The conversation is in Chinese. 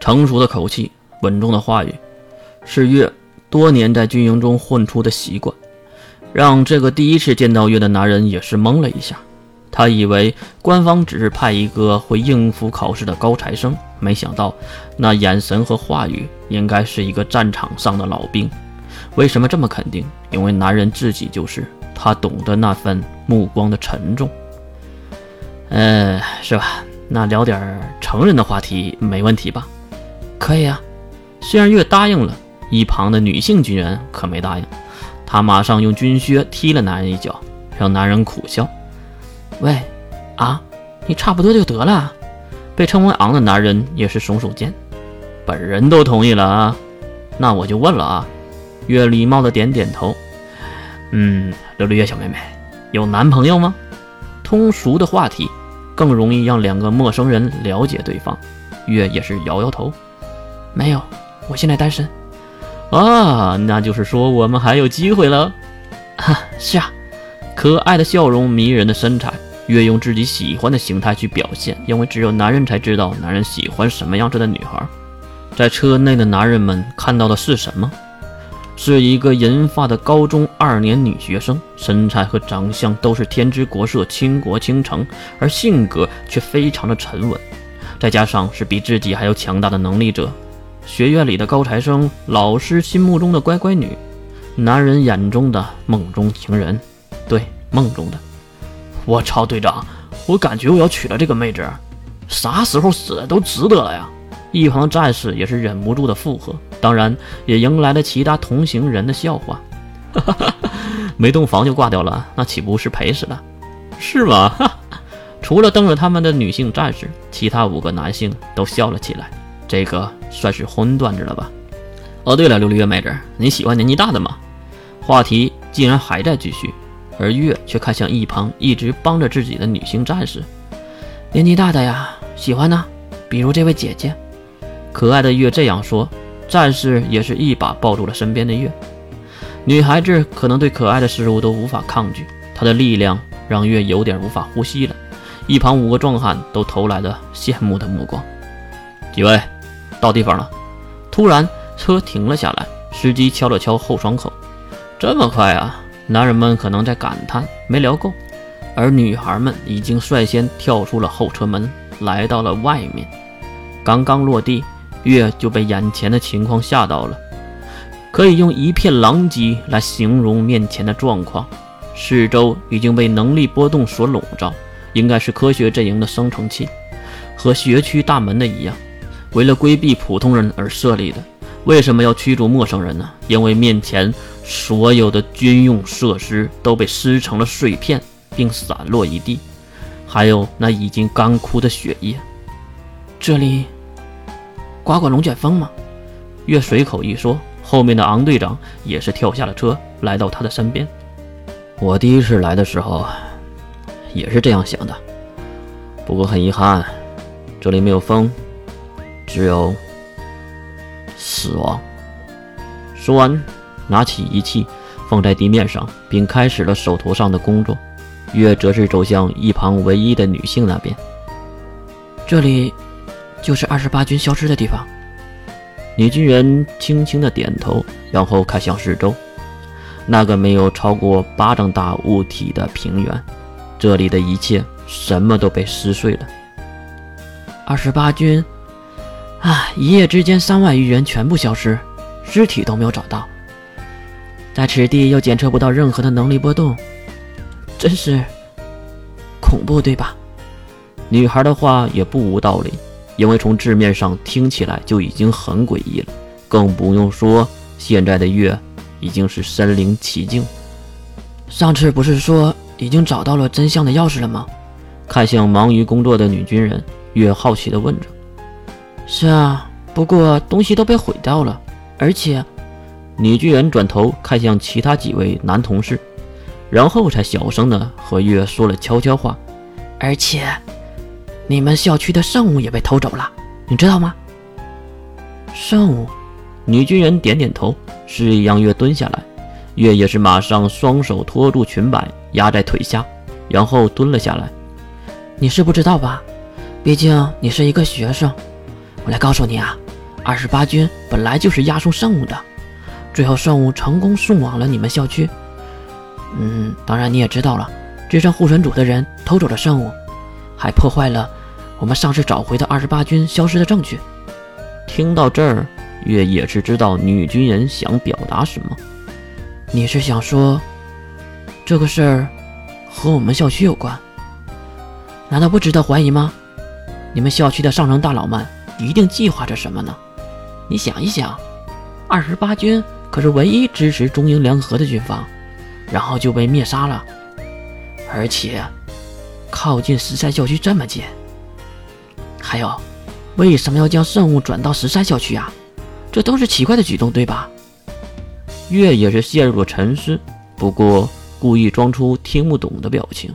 成熟的口气，稳重的话语，是月多年在军营中混出的习惯，让这个第一次见到月的男人也是懵了一下。他以为官方只是派一个会应付考试的高材生，没想到那眼神和话语应该是一个战场上的老兵。为什么这么肯定？因为男人自己就是，他懂得那份目光的沉重。呃，是吧？那聊点成人的话题没问题吧？可以啊。虽然月答应了，一旁的女性军人可没答应。她马上用军靴踢了男人一脚，让男人苦笑。喂，啊，你差不多就得了。被称为昂的男人也是耸耸肩，本人都同意了啊，那我就问了啊。月礼貌的点点头。嗯，刘璃月小妹妹，有男朋友吗？通俗的话题更容易让两个陌生人了解对方。月也是摇摇头，没有，我现在单身。啊，那就是说我们还有机会了。哈，是啊，可爱的笑容，迷人的身材。越用自己喜欢的形态去表现，因为只有男人才知道男人喜欢什么样子的女孩。在车内的男人们看到的是什么？是一个银发的高中二年女学生，身材和长相都是天之国色、倾国倾城，而性格却非常的沉稳。再加上是比自己还要强大的能力者，学院里的高材生，老师心目中的乖乖女，男人眼中的梦中情人，对，梦中的。我操，队长，我感觉我要娶了这个妹子，啥时候死都值得了呀！一旁战士也是忍不住的附和，当然也迎来了其他同行人的笑话。哈哈哈，没洞房就挂掉了，那岂不是赔死了？是吗？哈，除了瞪着他们的女性战士，其他五个男性都笑了起来。这个算是荤段子了吧？哦，对了，琉璃月妹子，你喜欢年纪大的吗？话题竟然还在继续。而月却看向一旁一直帮着自己的女性战士，年纪大的呀，喜欢呢，比如这位姐姐。可爱的月这样说，战士也是一把抱住了身边的月。女孩子可能对可爱的事物都无法抗拒，她的力量让月有点无法呼吸了。一旁五个壮汉都投来了羡慕的目光。几位，到地方了。突然，车停了下来，司机敲了敲后窗口：“这么快啊？”男人们可能在感叹没聊够，而女孩们已经率先跳出了后车门，来到了外面。刚刚落地，月就被眼前的情况吓到了，可以用一片狼藉来形容面前的状况。四周已经被能力波动所笼罩，应该是科学阵营的生成器，和学区大门的一样，为了规避普通人而设立的。为什么要驱逐陌生人呢？因为面前。所有的军用设施都被撕成了碎片，并散落一地，还有那已经干枯的血液。这里刮过龙卷风吗？月随口一说，后面的昂队长也是跳下了车，来到他的身边。我第一次来的时候也是这样想的，不过很遗憾，这里没有风，只有死亡。说完。拿起仪器放在地面上，并开始了手头上的工作。月则是走向一旁唯一的女性那边。这里就是二十八军消失的地方。女军人轻轻的点头，然后看向四周，那个没有超过巴掌大物体的平原。这里的一切什么都被撕碎了。二十八军啊，一夜之间三万余人全部消失，尸体都没有找到。在此地又检测不到任何的能力波动，真是恐怖，对吧？女孩的话也不无道理，因为从字面上听起来就已经很诡异了，更不用说现在的月已经是身临其境。上次不是说已经找到了真相的钥匙了吗？看向忙于工作的女军人，月好奇地问着。是啊，不过东西都被毁掉了，而且……女巨人转头看向其他几位男同事，然后才小声的和月说了悄悄话。而且，你们校区的圣物也被偷走了，你知道吗？圣物？女巨人点点头，示意让月蹲下来。月也是马上双手托住裙摆，压在腿下，然后蹲了下来。你是不知道吧？毕竟你是一个学生。我来告诉你啊，二十八军本来就是押送圣物的，最后圣物成功送往了你们校区。嗯，当然你也知道了，支撑护神组的人偷走了圣物，还破坏了我们上次找回的二十八军消失的证据。听到这儿，月也是知道女军人想表达什么。你是想说，这个事儿和我们校区有关？难道不值得怀疑吗？你们校区的上层大佬们一定计划着什么呢？你想一想，二十八军可是唯一支持中英联合的军方，然后就被灭杀了，而且靠近石山校区这么近。还有，为什么要将圣物转到石山校区啊？这都是奇怪的举动，对吧？月也是陷入了沉思，不过故意装出听不懂的表情。